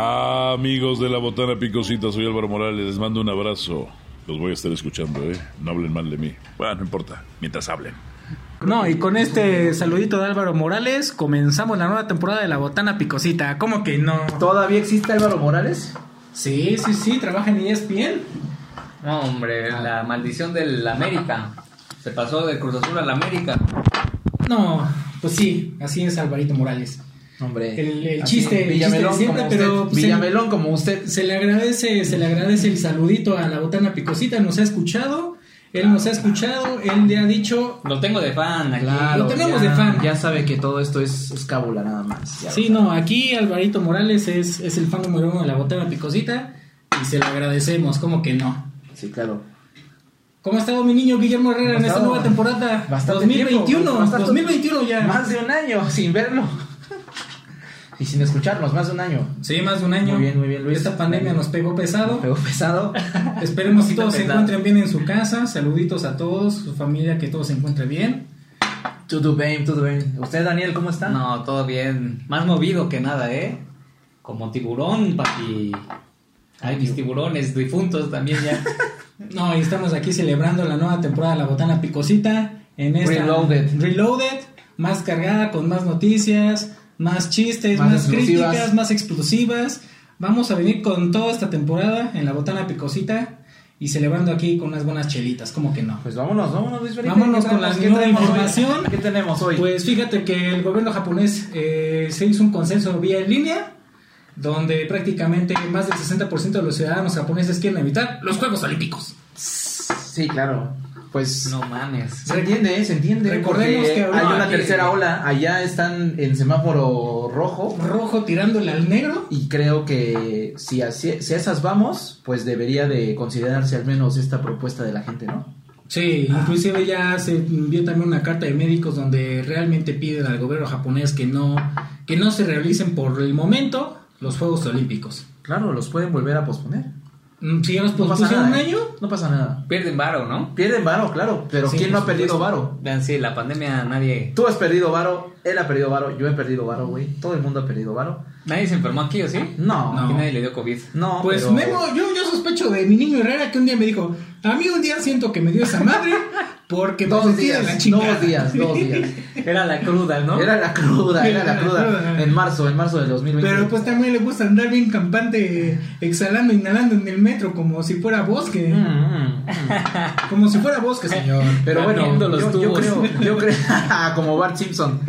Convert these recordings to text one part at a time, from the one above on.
Amigos de la Botana Picosita, soy Álvaro Morales, les mando un abrazo. Los voy a estar escuchando, ¿eh? No hablen mal de mí. Bueno, no importa, mientras hablen. No, y con este saludito de Álvaro Morales comenzamos la nueva temporada de la Botana Picosita. ¿Cómo que no? ¿Todavía existe Álvaro Morales? Sí, sí, sí, trabaja en ESPN. No, hombre, la maldición del América. Se pasó de Cruz Azul al América. No, pues sí, así es Alvarito Morales. Hombre. El, el chiste, el Villamelón chiste siempre, como pero usted. se- Villamelón como usted. Se le agradece, se le agradece el saludito a la Botana Picosita, nos ha escuchado, él nos ha escuchado, él le ha dicho, Lo tengo de fan aquí. Lo tenemos ya, de fan. Ya sabe que todo esto es, es cábula nada más. Sí, lo no, aquí Alvarito Morales es, es el fan número uno de la Botana Picosita y se le agradecemos, ¿cómo que no? Sí, claro. ¿Cómo ha estado mi niño Guillermo Herrera en ¿Cómo ha esta nueva temporada? Bastante 2021, tiempo, bastante- 2021 ya. Más de un año sin verlo. Y sin escucharnos, más de un año. Sí, más de un año. Muy bien, muy bien, Luis. Esta pandemia nos pegó pesado. Pegó pesado. Esperemos que todos se encuentren bien en su casa. Saluditos a todos, su familia, que todos se encuentren bien. Todo bien, todo bien. ¿Usted, Daniel, cómo está? No, todo bien. Más movido que nada, ¿eh? Como tiburón, papi. Ay, mis tiburones difuntos también ya. No, y estamos aquí celebrando la nueva temporada de La Botana Picosita. En esta Reloaded. Reloaded, más cargada, con más noticias, más chistes, Más críticas, más explosivas. Vamos a venir con toda esta temporada en La Botana Picosita y celebrando aquí con unas buenas chelitas, ¿cómo que no? Pues vámonos, vámonos, Luis Felipe. Vámonos ¿Qué con la nueva tenemos hoy? información. ¿Qué tenemos hoy? Pues fíjate que el gobierno japonés eh, se hizo un consenso vía en línea, donde prácticamente más del 60% de los ciudadanos japoneses quieren evitar los Juegos Olímpicos. Sí, claro. Pues No mames. se entiende, ¿eh? se entiende. Recordemos que hay una tercera ola. Allá están en semáforo rojo. Rojo tirándole al negro. Y creo que si, así- si a esas vamos, pues debería de considerarse al menos esta propuesta de la gente, ¿no? Sí, inclusive ya se envió también una carta de médicos donde realmente piden al gobierno japonés que no, que no se realicen por el momento los Juegos Olímpicos. Claro, los pueden volver a posponer. Mm, Si ya los No pasa pospusieron nada. un ¿eh? año, No pasa nada. Pierden varo, ¿no? Pierden varo, claro. Pero Sí, ¿quién no ha perdido varo? Vean, sí, la pandemia nadie. Tú has perdido varo, él ha perdido varo, yo he perdido varo, güey. Todo el mundo ha perdido varo. Nadie se enfermó aquí, ¿o sí? No, No. Aquí nadie le dio COVID. no, Pues pero- Memo, yo, yo sospecho de mi niño Herrera que un día me dijo, a mí un día siento que me dio esa madre porque me Dos días, la chingada". dos días, dos días. Era la cruda, ¿no? Era la cruda, era la Era la cruda. cruda. En marzo, en marzo del 2020. Pero pues también le gusta andar bien campante, exhalando, inhalando en el metro como si fuera bosque. Mm, mm, mm. Como si fuera bosque, señor. Pero bueno, yo, creo, yo creo, como Bart Simpson.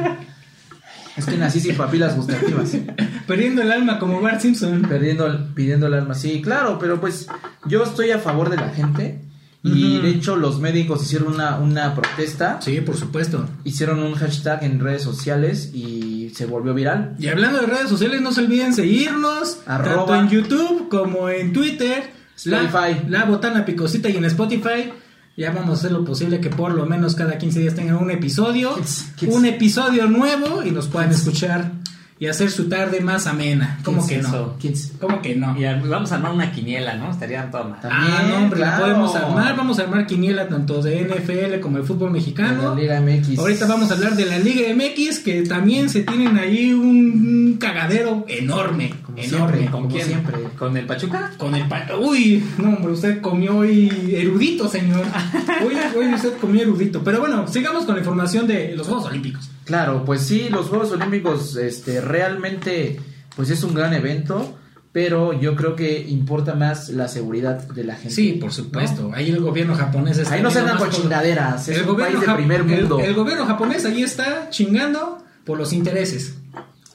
Es que nací sin papilas gustativas. Perdiendo el alma como Bart Simpson. Perdiendo, el- pidiendo el alma. Sí, claro, pero pues yo estoy a favor de la gente. Y de hecho los médicos hicieron una, una protesta. Sí, por supuesto. Hicieron un hashtag en redes sociales y se volvió viral. Y hablando de redes sociales, no se olviden seguirnos Arroba. tanto en YouTube como en Twitter, Spotify. La, la Botana Picosita y en Spotify. Ya vamos a hacer lo posible que por lo menos cada 15 días tengan un episodio, Kids, kids. un episodio nuevo y nos puedan escuchar y hacer su tarde más amena. ¿Cómo que no? ¿Cómo que no? Y vamos a armar una quiniela, ¿no? Estaría. También, ah, no, hombre, la podemos armar. Vamos a armar quiniela tanto de NFL como de fútbol mexicano. De la Liga MX. Ahorita vamos a hablar de la Liga MX, que también se tienen ahí un cagadero enorme. Como enorme. siempre, ¿Con como quién? siempre. ¿Con el Pachuca? Con el pa- Uy, no, hombre, usted comió hoy erudito, señor. Hoy, hoy usted comió erudito. Pero bueno, sigamos con la información de los Juegos Olímpicos. Claro, pues sí, los Juegos Olímpicos este, realmente pues es un gran evento, pero yo creo que importa más la seguridad de la gente. Sí, por supuesto. Ahí el gobierno japonés está. Ahí no se por- chingaderas, es El un país de primer el- mundo. El, gobierno japonés ahí está chingando por los intereses.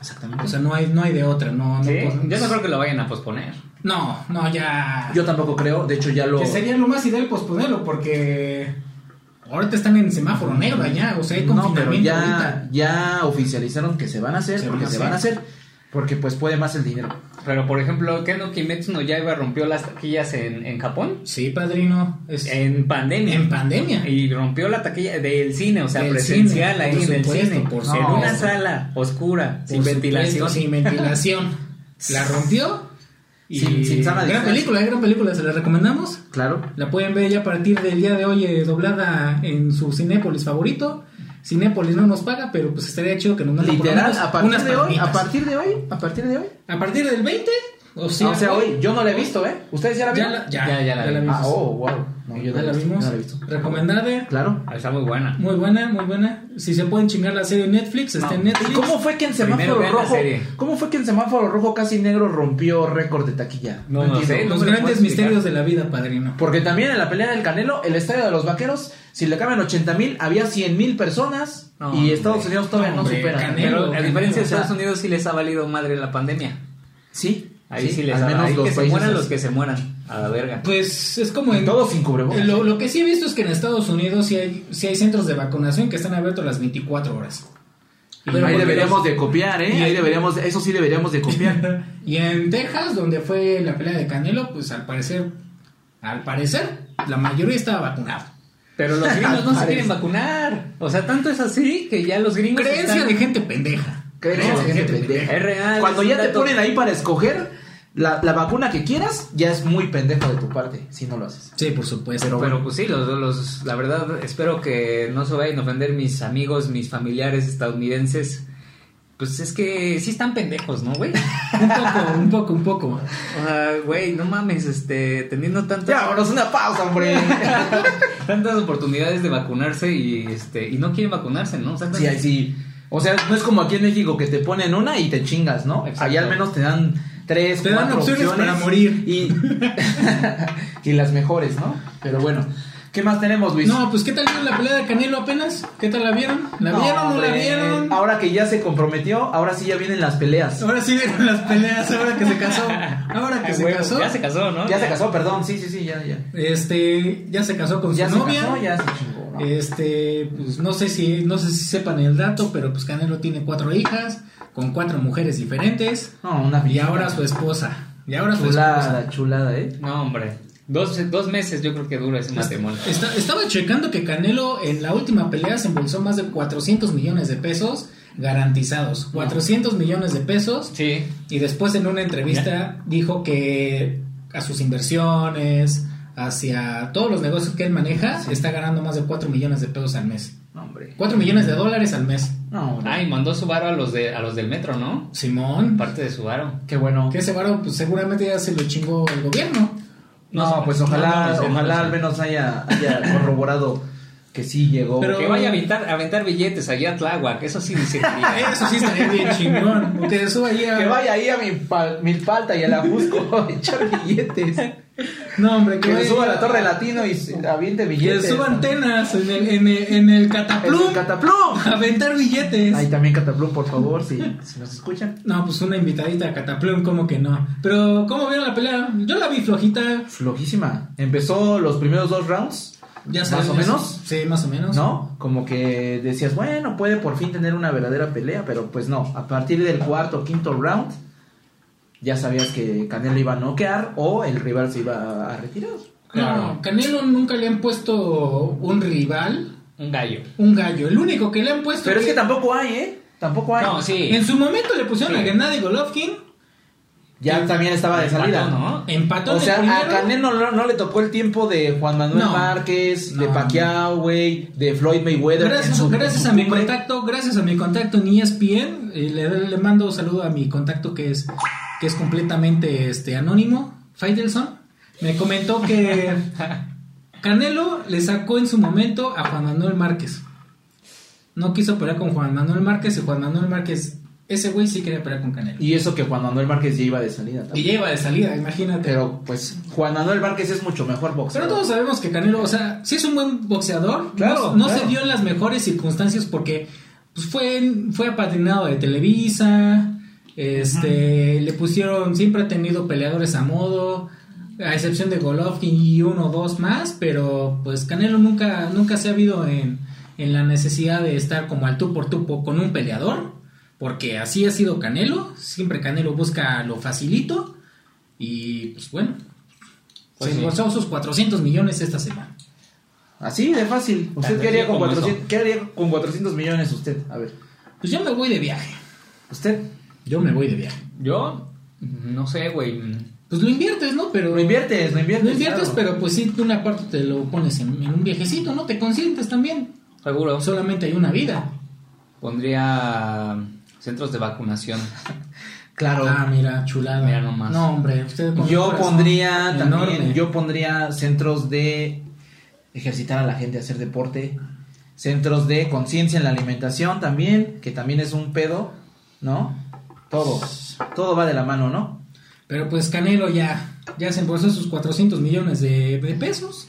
Exactamente. O sea, no hay, no hay de otra. No, no, Sí. Yo no creo que lo vayan a posponer. no, no, ya. Yo tampoco creo, de hecho ya lo... Que sería lo más ideal posponerlo porque ahorita están en semáforo negro allá, o sea, hay No, pero confinamiento ya, ahorita. ya oficializaron que se van a hacer, Se porque van a se van a hacer, porque pues puede más el dinero. Pero, por ejemplo, ¿qué no Kimetsu no Yaiba rompió las taquillas en, en Japón? Sí, padrino. Es En pandemia. en pandemia. Y rompió la taquilla del cine, o sea, Del presencial cine, ahí en el cine. por en una sala oscura, Por sin supuesto, ventilación. Sin ventilación. La rompió. Y Sin- sin gran distancia. película, gran película, se la recomendamos. Claro. La pueden ver ya a partir del día de hoy eh, doblada en su Cinépolis favorito. Cinépolis no nos paga, pero pues estaría chido que nos manden por lo Literal, menos a partir unas de hoy, a palomitas. partir de hoy, a partir de hoy. A partir del 20 O sea, o sea, hoy- yo no la he visto, ¿eh? ¿Ustedes ya la Ya vieron? la, ya, Ya, ya la vi. vimos. Ah, oh, wow. No, yo no ya la he visto, vimos. no la he visto. Recomendada. Claro. Ah, Está muy buena. Muy buena, muy buena. Si se pueden chingar la serie Netflix, está en Netflix. ¿Y cómo fue que en semáforo la rojo? ¿Cómo fue que en semáforo rojo casi negro rompió récord de taquilla? No, no sé, Los grandes misterios de la vida, padrino. Porque también en la pelea del Canelo, el estadio de los vaqueros, si le caben 80 mil, había 100 mil personas No, y Estados hombre. Unidos todavía No, supera. Canelo. Pero a diferencia de o sea, Estados Unidos sí les ha valido madre la pandemia. Sí, Ahí sí, les al ha menos ahí los que se mueran así. los que se mueran. A la verga. Pues es como en. Todos sin cubrebocas. Lo, lo que sí he visto es que en Estados Unidos sí hay, sí hay centros de vacunación que están abiertos las 24 horas. Y Ahí deberíamos los- de copiar, ¿eh? Y- Ahí deberíamos, eso sí deberíamos de copiar. Y en Texas, donde fue la pelea de Canelo, pues al parecer, al parecer, la mayoría estaba vacunado. Pero los gringos no se quieren vacunar. O sea, tanto es así que ya los gringos. Creencia están- de gente pendeja. Creencia de gente pendeja. Es real. Cuando es ya te dato. ponen ahí para escoger la, la vacuna que quieras, ya es muy pendejo de tu parte si no lo haces. Sí, por supuesto. Pero Pero pues sí, los, los, la verdad espero que no se vayan a ofender mis amigos, mis familiares estadounidenses. Pues es que sí están pendejos, ¿no, güey? un poco, un poco, un poco. O sea, güey, no mames, este, teniendo tantas, Ya, vámonos una pausa, hombre. tantas oportunidades de vacunarse y este y no quieren vacunarse, ¿no? O sea, Sí, sí. O sea, no es como aquí en México que te ponen una y te chingas, ¿no? Exacto. Allá al menos te dan tres, Te dan cuatro opciones para morir. Y, y las mejores, ¿no? Pero bueno, ¿qué más tenemos, Luis? No, pues ¿qué tal la pelea de Canelo apenas? ¿Qué tal la vieron? ¿La No, vieron o no la vieron? Ahora que ya se comprometió, ahora sí ya vienen las peleas. Ahora sí vieron las peleas, ahora que se casó. Ahora que Ah, se casó. Ya se casó, ¿no? Ya se casó, perdón, sí, sí, sí, ya, ya. Este, ya se casó con Ya su se novia. casó, ya se chingó. ¿no? Este, pues no sé si no sé si sepan el dato, pero pues Canelo tiene cuatro hijas con cuatro mujeres diferentes No, una y ahora su esposa. Y ahora su Chulada, esposa. chulada, ¿eh? No, hombre. Dos, dos meses yo creo que dura ese matrimonio. Está- estaba checando que Canelo en la última pelea se embolsó más de 400 millones de pesos garantizados. 400 millones de pesos. Sí. Y después en una entrevista dijo que a sus inversiones, hacia todos los negocios que él maneja, está ganando más de 4 millones de pesos al mes. No, hombre. 4 millones de dólares al mes. No, hombre. Ah, y mandó su varo a los de a los del metro, ¿no? Simón, Parte de su varo. Qué bueno. que ese varo pues seguramente ya se lo chingó el gobierno. No, No pues ojalá, No, no no ojalá al menos haya, haya corroborado que sí llegó. Pero- Que vaya a aventar, a aventar billetes allá a Tláhuac, eso sí dice. Eso sí estaría bien chingón. Que suba ahí a... Que vaya ahí a mi pal- Milpalta y a la Jusco a echar billetes. No, hombre, que, suba a la Torre Latino y se aviente Que billetes. suba antenas en el, en el, en el En cataplum. el Cataplum. Aventar billetes. Ahí también Cataplum, por favor, si, si nos escuchan. No, pues una invitadita a Cataplum, como que no. Pero, ¿cómo vieron la pelea? Yo la vi flojita. Flojísima. Empezó los primeros dos rounds, Ya Más sabes, o menos. Sí, más o menos. ¿no? Como que decías, bueno, puede por fin tener una verdadera pelea, pero pues no. A partir del cuarto o quinto round, ya sabías que Canelo iba a noquear o el rival se iba a retirar. No, Canelo nunca le han puesto un rival, Un gallo. un gallo. El único que le han puesto. Pero es que tampoco hay, ¿eh? Tampoco hay. No, sí. En su momento le pusieron Sí. a Gennady Golovkin. Ya también estaba de salida. Empató, ¿no? Empató O sea, a. Canelo no, no le tocó el tiempo de Juan Manuel No. Márquez, de. Pacquiao, güey, de Floyd Mayweather. Gracias, su- gracias en su a mi cumbre. contacto, gracias a mi contacto en ESPN, eh, le, le mando saludo a mi contacto que es que es completamente este anónimo, Faidelson. Me comentó que Canelo le sacó en su momento a Juan Manuel Márquez. No quiso pelear con Juan Manuel Márquez y Juan Manuel Márquez, ese güey sí quería pelear con Canelo. Y eso que Juan Manuel Márquez ya iba de salida Y también. ya iba de salida, imagínate. Pero pues Juan Manuel Márquez es mucho mejor boxeador. Pero todos sabemos que Canelo, o sea, sí es un buen boxeador. Claro, no no claro. se dio en las mejores circunstancias porque pues, fue, fue apadrinado de Televisa. Este, le pusieron, siempre ha tenido peleadores a modo, a excepción de Golovkin y uno o dos más, pero pues Canelo nunca, nunca se ha habido en, en la necesidad de estar como al tú por tú con un peleador, porque así ha sido Canelo, siempre Canelo busca lo facilito y pues bueno, Pues se sí. embolsó sus 400 millones esta semana. Así de fácil. ¿Usted qué haría, con sencillo como 400, qué haría con 400 millones usted? A ver. Pues yo me voy de viaje. ¿Usted? Yo me voy de viaje. Yo, no sé, güey. Pues lo inviertes, ¿no? Pero Lo inviertes, lo inviertes. Lo inviertes, claro. pero pues sí, tú una parte te lo pones en, en un viajecito, ¿no? Te consientes también. Seguro. Solamente hay una vida. Pondría centros de vacunación. Claro. Ah, mira, chulada. Mira nomás. No, hombre, usted Yo pondría también, enorme. yo pondría centros de ejercitar a la gente a hacer deporte, centros de conciencia en la alimentación también, que también es un pedo, ¿no? Todo, todo va de la mano, ¿no? Pero pues Canelo ya, ya se embolsó sus 400 millones de, de pesos.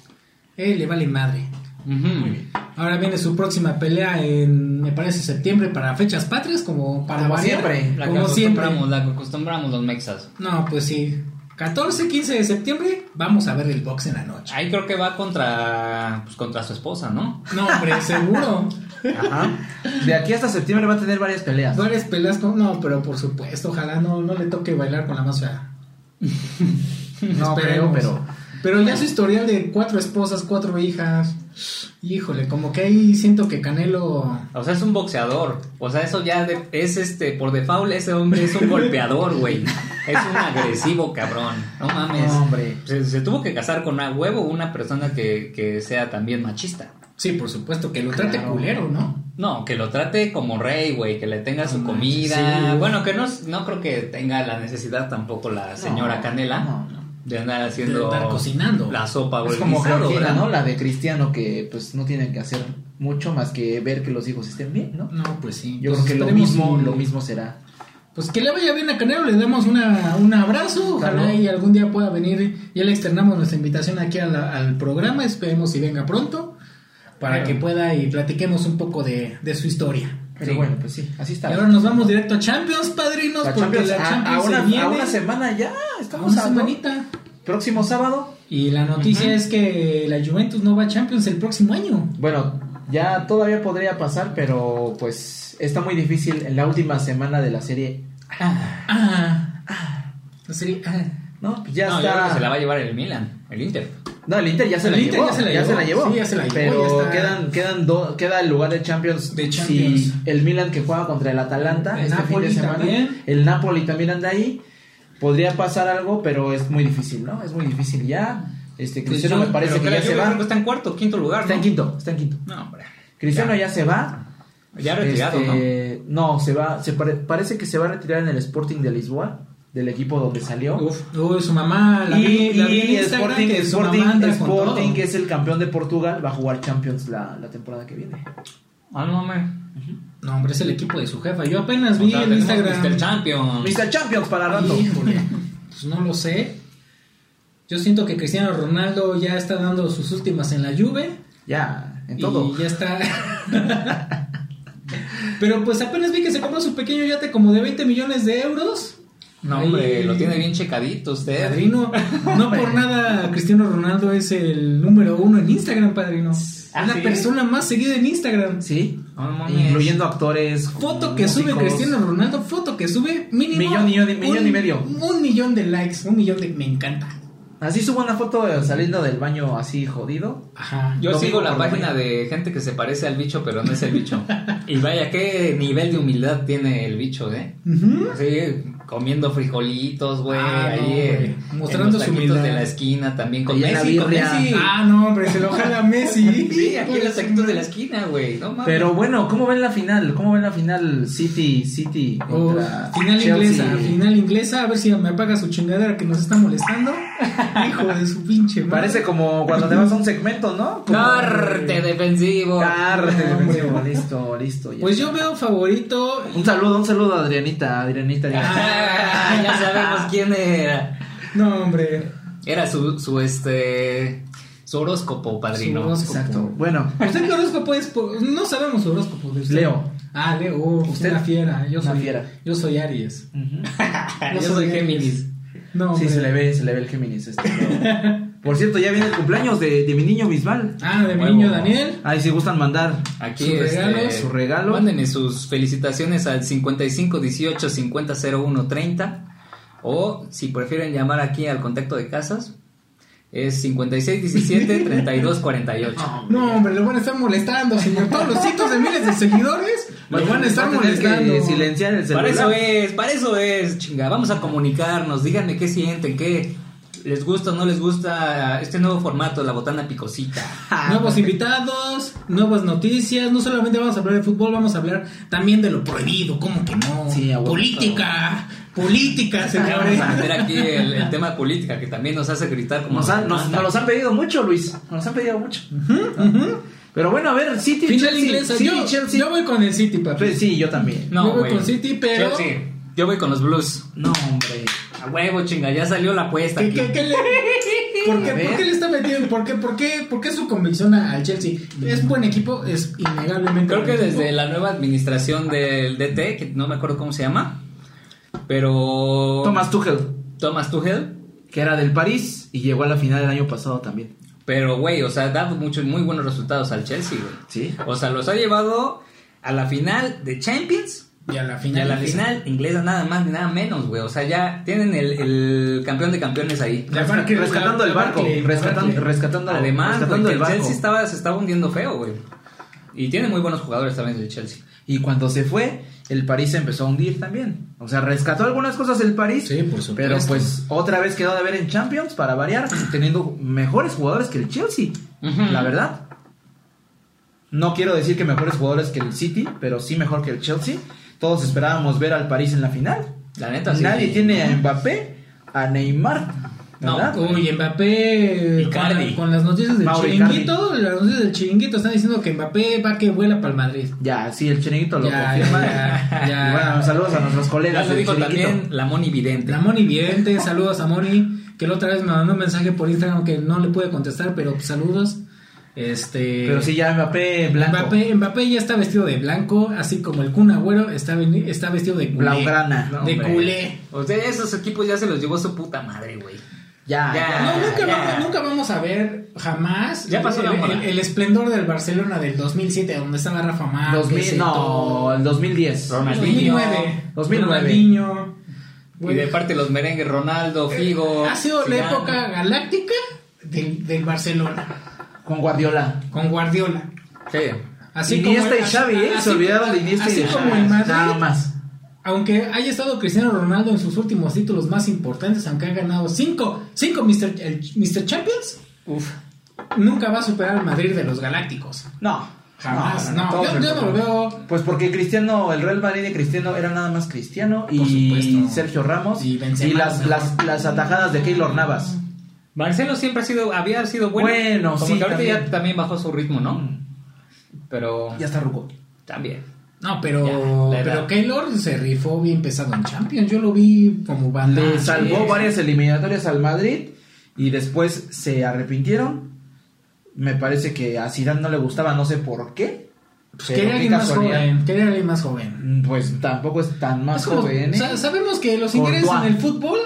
Eh, le vale madre. Ujú. Ahora viene su próxima pelea en, me parece, septiembre para fechas patrias, como para Como variar. siempre, La que Como siempre. acostumbramos, la que acostumbramos los mexas. No, pues sí. 14, 15 de septiembre, vamos a ver el box en la noche. Ahí creo que va contra, pues, contra su esposa, ¿no? No, hombre, seguro. Ajá. De aquí hasta septiembre va a tener varias peleas. Varias peleas con... No, pero por supuesto, ojalá no, no le toque bailar con la más fea. No creo, Esperemos. pero Pero ya su historial de cuatro esposas, cuatro hijas. Híjole, como que ahí siento que Canelo. O sea, es un boxeador. O sea, eso ya de- es este, por default, ese hombre es un golpeador, güey. Es un agresivo cabrón. No mames. No, hombre. Se, se tuvo que casar con a huevo una persona que, que sea también machista. Sí, por supuesto, que lo trate culero, ¿no? No, que lo trate como rey, güey, que le tenga su No comida. sí. Bueno, que no, no creo que tenga la necesidad tampoco la señora No, Canela no, no. De andar haciendo De andar cocinando. la sopa o es el como guisado, Georgina, ¿verdad? ¿no? La de Cristiano que pues no tienen que hacer mucho más que ver que los hijos estén bien, ¿no? No, pues sí. Yo Pues creo que lo mismo, lo mismo será. Pues que le vaya bien a Canelo, le damos una, un abrazo. Ojalá Claro. y algún día pueda venir. Ya le externamos nuestra invitación aquí la- al programa. Esperemos si venga pronto. Para Claro. que pueda y platiquemos un poco de, de su historia. Pero Sí. bueno, pues sí, así Y está. ahora nos vamos directo a Champions, padrinos. La porque Champions, la a- Champions a, se una, viene a una semana ya, a estamos una a semanita. próximo sábado. Y la noticia es que la Juventus no va a Champions el próximo año. Bueno, ya todavía podría pasar, pero pues está muy difícil en la última semana de la serie. Ah, ah. La serie, ah. No, pues ya no, yo creo que está. se la va a llevar el Milan, el Inter. No, el Inter ya se El la Inter llevó. ya se la llevó. Sí, ya se la llevó, Pero ya está. quedan, quedan do- queda el lugar de Champions. De Champions. Si el Milan que juega contra el Atalanta El este Napoli fin de semana. también. El Napoli también anda ahí. Podría pasar algo, pero es muy difícil, ¿no? Es muy difícil ya. Este Pues Cristiano yo- me parece que ya se va. está en cuarto, quinto lugar, Está en quinto, está en quinto. No, hombre. Cristiano Ya. ya, se va. Ya retirado, Este, ¿no? se va, se pare- parece que se va a retirar en el Sporting de Lisboa, del equipo donde salió. Uf, uy, su mamá, la y, vi, la vi en y Sporting, que Sporting, Sporting, que es el campeón de Portugal, va a jugar Champions la, la temporada que viene. ¿no? Ah, no, hombre. No, hombre, es el equipo de su jefa. Yo apenas O vi sea, en tenemos Instagram. Mr. Champions. Mr. Champions para rato. Híjole, pues no lo sé. Yo siento que Cristiano Ronaldo ya está dando sus últimas en la Juve. Ya, en todo. Y ya está. Pero pues apenas vi que se compró su pequeño yate como de 20 millones de euros. No, hombre, lo tiene bien checadito usted. Padrino, no por nada Cristiano Ronaldo es el número uno en Instagram, padrino. Ah, es la ¿sí? persona más seguida en Instagram. Sí, No incluyendo actores. Foto que sube. Cristiano Ronaldo, foto que sube mínimo Millón, millón y- millón un- y medio. Un millón de likes, un millón de me encanta. Así subo una foto saliendo del baño así jodido. Ajá. Yo sigo la página de gente que se parece al bicho, pero no es el bicho. y vaya, qué nivel de humildad tiene el bicho, ¿eh? Así, comiendo frijolitos, güey, Ah, ahí no, eh, Mostrando los su taquitos humildad. de la esquina, también con Messi, con birria. Messi. Ah, no, hombre, se lo jala Messi. Sí, aquí en los taquitos de la esquina, güey, no mames. Pero bueno, ¿cómo ven la final? ¿Cómo ven la final City City Oh, contra final Chelsea? inglesa, final inglesa, a ver si me apaga su chingadera que nos está molestando. Hijo de su pinche madre. Parece como cuando te vas a un segmento, ¿no? Como- Corte defensivo. Carte No, defensivo, listo, listo. ya. Pues yo veo favorito. Un saludo, un saludo a Adrianita, Adrianita. Ah, ya sabemos quién era. No, hombre. Era su, su este su horóscopo, padrino. Su horóscopo. Exacto. Bueno, ¿Usted qué horóscopo es? Po- No sabemos su horóscopo de usted. Leo. Ah, Leo. Oh, usted una fiera. Yo Una soy, fiera. Yo soy Aries. Yo soy Géminis. No, sí, hombre. se le ve, se le ve el Géminis. Este, Por cierto, ya viene el cumpleaños de, de mi niño Bisbal. Ah, de mi Huevo. niño Daniel. Ahí si gustan mandar. Aquí Sus este, regalos, su regalo. Mándenme sus felicitaciones al 55 18 50 01 30 o si prefieren llamar aquí al contacto de casas es 56 17 32 48. No, hombre, lo van a estar molestando, señor. Todos los cientos de miles de seguidores lo van a estar que molestando. silenciar el celular. Para eso es, para eso es, chinga. Vamos a comunicarnos, díganme qué sienten, qué les gusta o no les gusta este nuevo formato, la botana picosita. Nuevos invitados, nuevas noticias. No solamente vamos a hablar de fútbol, vamos a hablar también de lo prohibido, ¿cómo que no? Sí. Política, Política, señores. Vamos a meter aquí el, el tema de política que también nos hace gritar como Nos, han, nos, los han pedido mucho, Luis. Nos han pedido mucho. Pero bueno, a ver, City, Final Chelsea. inglesa. City, yo, Chelsea. yo voy con el City, papi. Pues sí, yo también. Yo voy güey. con City, pero- Chelsea. Yo voy con los Blues. No, hombre. A huevo, chinga, ya salió la apuesta. ¿Qué, aquí. qué- qué le- ¿Por, qué, por le está metiendo? ¿Por qué, por, qué, ¿Por qué su convicción al Chelsea? Es buen equipo, es innegablemente Creo que equipo. desde la nueva administración del DT, que no me acuerdo cómo se llama, pero... Thomas Tuchel, Thomas Tuchel. que era del París y llegó a la final del año pasado también. Pero, güey, o sea, ha dado muchos, muy buenos resultados al Chelsea, güey. Sí. O sea, los ha llevado a la final de Champions Y a la y final. a la final inglesa nada más ni nada menos, güey. O sea, ya tienen el, el campeón de campeones ahí. La Barclay- rescatando el barco, Barclay, rescatando, Barclay. rescatando, Además, rescatando el el barco. Chelsea estaba, se estaba hundiendo feo, güey. Y tiene muy buenos jugadores también el Chelsea. Y cuando se fue, el París se empezó a hundir también. O sea, rescató algunas cosas el París. Sí, por supuesto. Pero pues otra vez quedó de ver en Champions para variar, teniendo mejores jugadores que el Chelsea. La verdad. No quiero decir que mejores jugadores que el City, pero sí mejor que el Chelsea. Todos esperábamos ver al París en la final. La neta, sí. Nadie tiene a Mbappé, a Neymar. No. Uy, Mbappé Icardi. con, con las noticias del Mauro chiringuito, las noticias del chiringuito están diciendo que Mbappé va que vuela para el Madrid. Ya, sí, el chiringuito lo Ya, confirma. ya, ya. Y bueno, saludos a nuestros Ya colegas lo del dijo también la Moni Vidente. La Moni Vidente, saludos a Moni, que la otra vez me mandó un mensaje por Instagram que no le pude contestar, pero pues, saludos. Este Pero sí, ya Mbappé blanco. Mbappé, Mbappé ya está vestido de blanco, así como el Kun Agüero está, está vestido de culé. Blaugrana. No, de hombre. culé. O sea, esos equipos ya se los llevó su puta madre, güey. Ya, Ya. ya. No, nunca, ya. vamos, nunca vamos a ver jamás Ya pasó el, moda. el- el esplendor del Barcelona del 2007, donde estaba Rafa Márquez. 2000, no, el 2010. Ronaldinho. 2009. 2009. Ronaldinho. Y de parte de los merengues, Ronaldo, Figo. Ha sido la época galáctica del, del Barcelona, Con Guardiola. con Guardiola. Sí. Así Iniesta como- y Xavi, ¿eh? Se olvidaron de Iniesta así y de como Xavi. el Madrid, Nada más. aunque haya estado Cristiano Ronaldo en sus últimos títulos más importantes, aunque ha ganado cinco, cinco Mr. el Mr. Champions, Uf. nunca va a superar al Madrid de los Galácticos. No. Jamás, no. Yo- yo no lo veo. Pues porque Cristiano, el Real Madrid de Cristiano era nada más Cristiano y. Sergio Ramos Y y, Benzema, las, mejor. las, las atajadas de Keylor Navas. Marcelo siempre ha sido, había sido bueno. Bueno, Como sí, que ahorita también. ya también bajó su ritmo, ¿no? Pero Ya está Ruco. también. No, pero, Ya, pero Keylor se rifó bien pesado en Champions. Yo lo vi como banda. Le salvó Sí. varias eliminatorias al Madrid y después se arrepintieron. Me parece que a Zidane no le gustaba, no sé por qué. Pues quería alguien más joven. Quería alguien más joven. Mm, Pues tampoco es tan más Es como- joven. ¿eh? sa- sabemos que los intereses Courtois. en el fútbol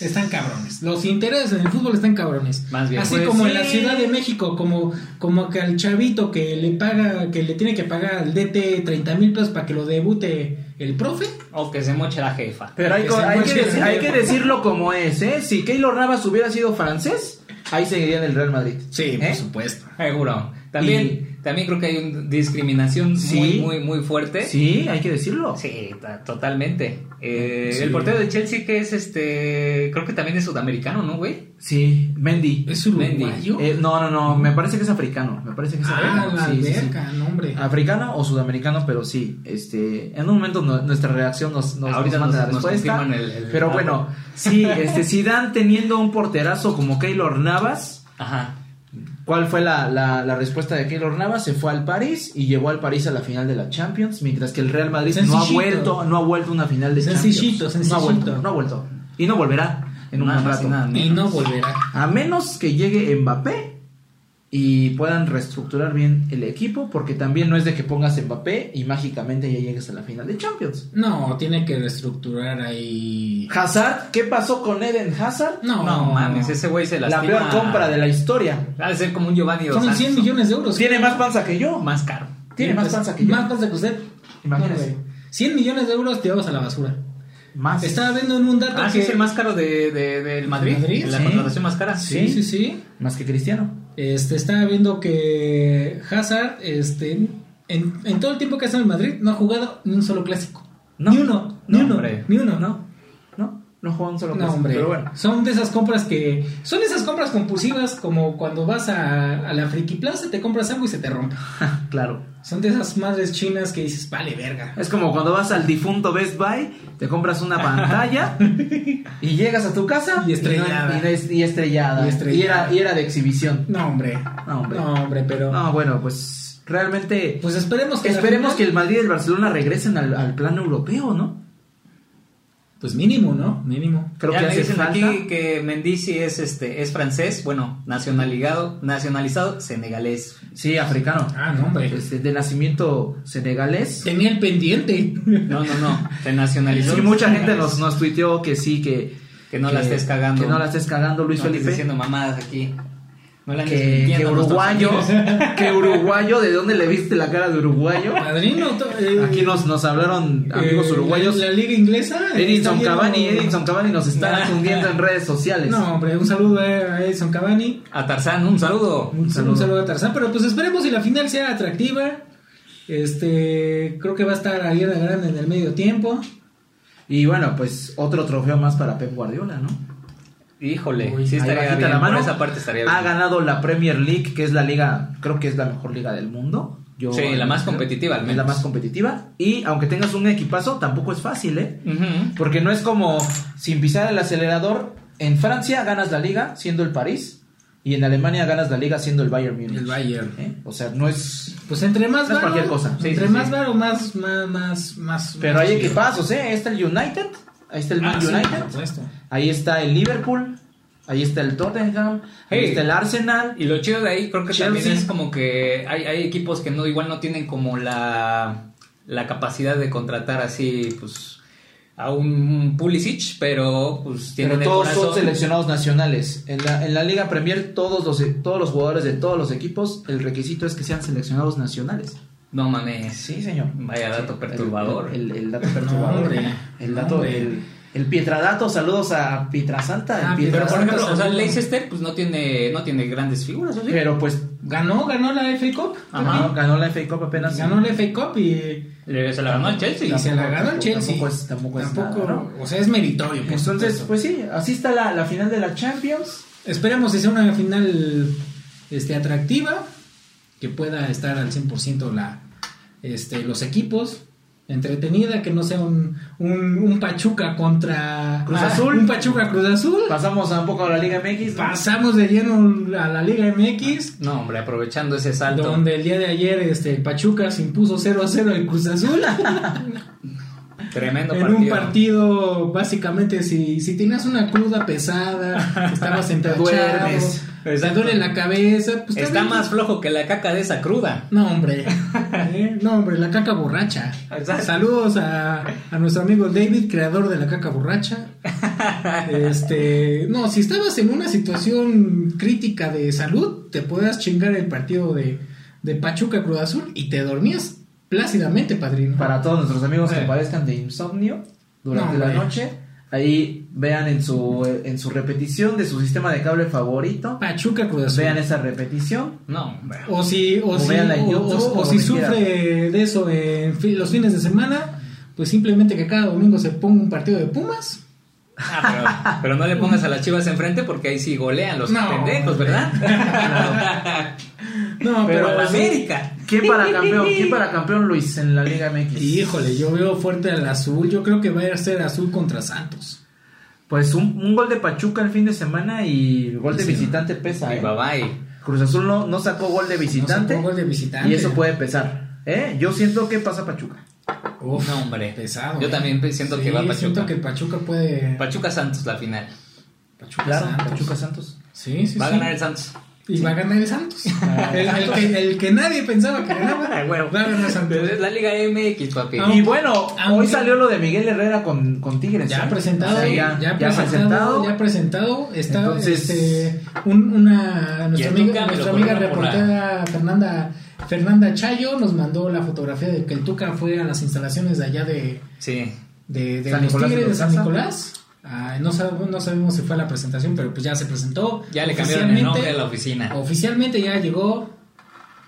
están cabrones. Los intereses en el fútbol están cabrones. Más bien. Así Pues como sí. en la Ciudad de México, como, como que al chavito que le paga, que le tiene que pagar al DT 30 mil pesos para que lo debute el profe. O que se moche la jefa. Pero hay, Que hay que hay que decirlo como es, ¿eh? Si Keylor Navas hubiera sido francés, ahí seguiría en el Real Madrid. Sí, ¿Eh? por supuesto. Seguro. También, también creo que hay una discriminación Sí. muy, muy, muy fuerte. Sí, hay que decirlo. Sí, ta- totalmente. Eh, Sí. El portero de Chelsea que es este, creo que también es sudamericano, ¿no, güey? Sí, Mendy. ¿Es uruguayo? Eh, no, no, no, me parece que es africano. Me parece que es ah, africano. la sí, sí, sí. verga, no, hombre. Africano o sudamericano, pero sí, este, en un momento no- nuestra reacción nos, nos, Ahorita nos manda nos- respuesta. confirman el- el pero bueno, sí, este, Zidane teniendo un porterazo como Keylor Navas, Ajá. ¿Cuál fue la, la, la respuesta de Keylor Navas? Se fue al París y llevó al París a la final de la Champions, mientras que el Real Madrid no ha Sencillito. vuelto, no ha vuelto a una final de Sencillito, Champions. No ha sencillito. vuelto, no ha vuelto. Y no volverá en un rato. Y no volverá. A menos que llegue Mbappé y puedan reestructurar bien el equipo, porque también no es de que pongas Mbappé y mágicamente ya llegues a la final de Champions. No, tiene que reestructurar ahí. Hazard, ¿qué pasó con Eden Hazard? No, No mames, ese güey se La lastima. peor compra de la historia. Ha de ser como un Giovanni Dos Son Santos, 100 ¿no? millones de euros. Tiene más panza que yo. Más caro. Tiene más panza que yo. Más panza que usted. Imagínese. No, güey. 100 millones de euros tirados a la basura. Más. Estaba viendo en un dato Ah, que. sí, es el más caro de, de- del Madrid. Madrid, La sí. contratación más cara. Sí, sí, sí. Más que Cristiano. Este, estaba viendo que Hazard, este, en, en todo el tiempo que ha estado en Madrid, no ha jugado ni un solo clásico. No. Ni uno, ni No, uno, hombre. ni uno. No. ¿No? Juega un solo No, hombre. Pero bueno. Son de esas compras que. Son esas compras compulsivas como cuando vas a, a la Friki Plaza, te compras algo y se te rompe. claro. Son de esas madres chinas que dices, vale, verga. Es como cuando vas al difunto Best Buy, te compras una pantalla y llegas a tu casa Y estrellada. Y, estrellada. Y estrellada. era, y era de exhibición. No, hombre. No, hombre. No, hombre, pero. No, bueno, pues realmente Pues esperemos que. esperemos que el Madrid y el Barcelona regresen al, al plano europeo, ¿no? Pues mínimo, ¿no? Mínimo. Creo ya que me hace dicen falta. aquí que Mendici es este es francés, bueno, nacionalizado, nacionalizado senegalés. Sí, africano. Ah, no, hombre. Este, de nacimiento senegalés. Tenía el pendiente. No, no, no, se nacionalizó. Sí, mucha gente nos, nos tuiteó que sí, que... Que no la estés cagando. Que no la estés cagando, Luis No Felipe. diciendo mamadas aquí. No la andes Que, uruguayo, que uruguayo, ¿de dónde le viste la cara de uruguayo? Padrino. to- eh, Aquí nos, nos hablaron amigos eh, uruguayos. La, la liga inglesa. Viendo- Cavani, Edinson Cavani nos está fundiendo en redes sociales. No, hombre, un saludo a Edison Cavani. A Tarzán, un saludo. Un, saludo. un saludo a Tarzán, pero pues esperemos si la final sea atractiva. Este, creo que va a estar Ariana Grande en el medio tiempo. Y bueno, pues otro trofeo más para Pep Guardiola, ¿no? Híjole, Uy, sí estaría bien. la mano. Por esa parte estaría bien. Ha ganado la Premier League, que es la liga, creo que es la mejor liga del mundo. Yo, Sí, la más competitiva, al Es la menos. más competitiva. Y aunque tengas un equipazo, tampoco es fácil, ¿eh? Porque no es como sin pisar el acelerador. En Francia ganas la liga siendo el París. Y en Alemania ganas la liga siendo el Bayern Múnich. El Bayern. ¿Eh? O sea, no es... Pues entre más No es cualquier cosa. entre Sí, sí, más sí. varo, más, más, más, más. Pero más hay chido. equipazos, ¿eh? Ahí está el United. Ahí está el Man Ah, sí, United. Ahí está el Liverpool. Ahí está el Tottenham. Ahí Hey. está el Arsenal. Y lo chido de ahí creo que Chelsea. también es como que hay, hay equipos que no igual no tienen como la, la capacidad de contratar así pues a un Pulisic, pero pues tienen Pero el todos son seleccionados nacionales. En la, en la Liga Premier, todos los, todos los jugadores de todos los equipos, el requisito es que sean seleccionados nacionales. No mames. Sí, señor. Vaya dato Sí, perturbador. El, el- el dato perturbador. el dato, el, el Pietradato, saludos a Pietrasanta. el Ah, Pero por ejemplo, o sea, saludos. Leicester pues no tiene no tiene grandes figuras, ¿o sí? Pero pues Ganó, ganó la FA Cup. ganó, ganó la FA Cup apenas. Ganó la FA Cup y, Le- se la ganó al Chelsea. y se la Tampoco- ganó el Chelsea. tampoco es- tampoco es nada, ¿no? O sea, es meritorio. por Entonces, pues sí, así está la, la final de la Champions. Esperemos que sea una final este, atractiva, que pueda estar al 100% la, este, los equipos, entretenida, que no sea un, un, un Pachuca contra Cruz ah, Azul. Un Pachuca Cruz Azul. Pasamos a un poco a la Liga MX. ¿no? Pasamos de lleno a la Liga MX, No, hombre, aprovechando ese salto. donde el día de ayer este, el Pachuca se impuso 0 a 0 al Cruz Azul. Tremendo en partido. un partido, básicamente, si, si tenías una cruda pesada, estabas entrachado, duermes. Te duele la cabeza, pues Está más flojo que la caca de esa cruda. No, hombre. ¿Eh? No, hombre, la caca borracha. Exacto. Saludos a, a nuestro amigo David, creador de la caca borracha. Este, no, si estabas en una situación crítica de salud, te podías chingar el partido de, de Pachuca Cruz Azul y te dormías plácidamente, padrino. Para todos nuestros amigos que Eh. padezcan de insomnio durante No, la hombre. noche, ahí vean en su, en su repetición de su sistema de cable favorito. Pachuca Cruz Azul. Vean esa repetición. No. O si, o O si, o- YouTube, o- o o si sufre de eso en los fines de semana, pues simplemente que cada domingo se ponga un partido de Pumas. Ah, pero, pero no le pongas a las chivas enfrente porque ahí sí golean los No, pendejos. ¿verdad? No, Pero pero. América. ¿Quién para campeón? ¿Quién para campeón Luis en la Liga MX? Híjole, yo veo fuerte al azul. Yo creo que va a ser azul contra Santos. Pues un, un gol de Pachuca el fin de semana y el gol de Sí. visitante pesa. Y ¿eh? bye bye. Cruz Azul no, no sacó gol de visitante No sacó gol de visitante. y eso puede pesar. ¿eh? Yo siento que pasa Pachuca. Uf, No, hombre. Pesado. Yo eh. también siento que va Pachuca. Siento que Pachuca puede. Pachuca Santos la final. Pachuca Claro, Santos. Pachuca Santos. Sí, sí, Va a ganar el Santos. Y va a ganar el Santos. el, el que, el que nadie pensaba que ganaba. Ah, bueno. Va a ganar Santos. La Liga MX, papi. Ah, Y bueno, aunque- hoy salió lo de Miguel Herrera con, con Tigres. Ya ¿eh? presentado, O sea, ya, ya, ya presentado, presentado. ya presentado, está Entonces- este, un- una nuestra amiga, nuestra reportera Fernanda Fernanda Chayo nos mandó la fotografía de que el Tuca fue a las instalaciones de allá de, Sí. de, de San los Tigres de San. Nicolás. Ah, no, sabemos, no sabemos si fue a la presentación, pero pues ya se presentó. Ya le cambiaron el nombre a la oficina. Oficialmente ya llegó